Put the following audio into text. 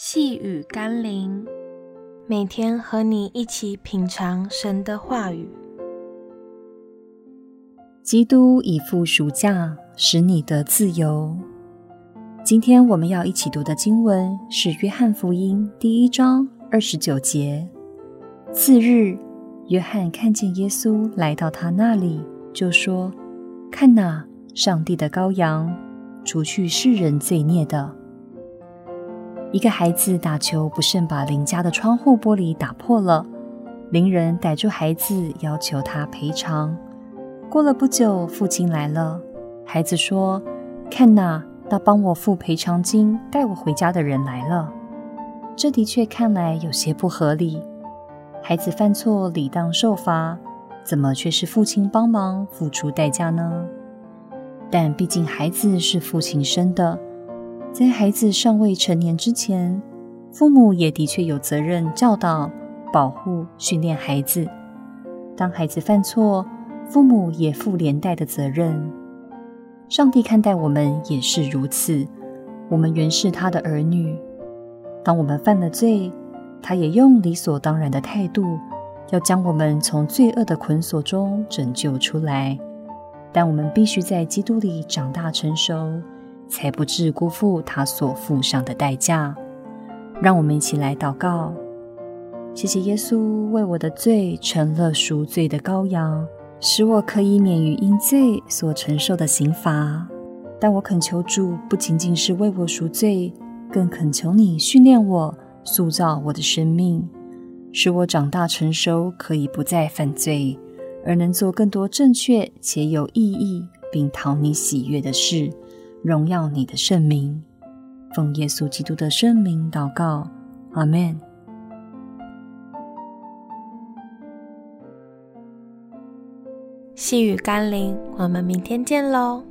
细雨甘霖，每天和你一起品尝神的话语。基督已付赎价，使你得自由。今天我们要一起读的经文是《约翰福音》第一章二十九节。次日，约翰看见耶稣来到他那里，就说：“看哪，上帝的羔羊，除去世人罪孽的。”一个孩子打球不慎把邻家的窗户玻璃打破了，邻人逮住孩子，要求他赔偿。过了不久，父亲来了，孩子说：“看呐，那帮我付赔偿金、带我回家的人来了。”这的确看来有些不合理。孩子犯错理当受罚，怎么却是父亲帮忙付出代价呢？但毕竟孩子是父亲生的。在孩子尚未成年之前，父母也的确有责任教导、保护、训练孩子。当孩子犯错，父母也负连带的责任。上帝看待我们也是如此。我们原是他的儿女。当我们犯了罪，他也用理所当然的态度，要将我们从罪恶的捆锁中拯救出来。但我们必须在基督里长大成熟。才不致辜负他所付上的代价。让我们一起来祷告：谢谢耶稣为我的罪成了赎罪的羔羊，使我可以免于因罪所承受的刑罚。但我恳求主，不仅仅是为我赎罪，更恳求你训练我、塑造我的生命，使我长大成熟，可以不再犯罪，而能做更多正确且有意义并讨你喜悦的事。荣耀你的圣名，奉耶稣基督的圣名祷告，阿门。细雨甘霖，我们明天见喽。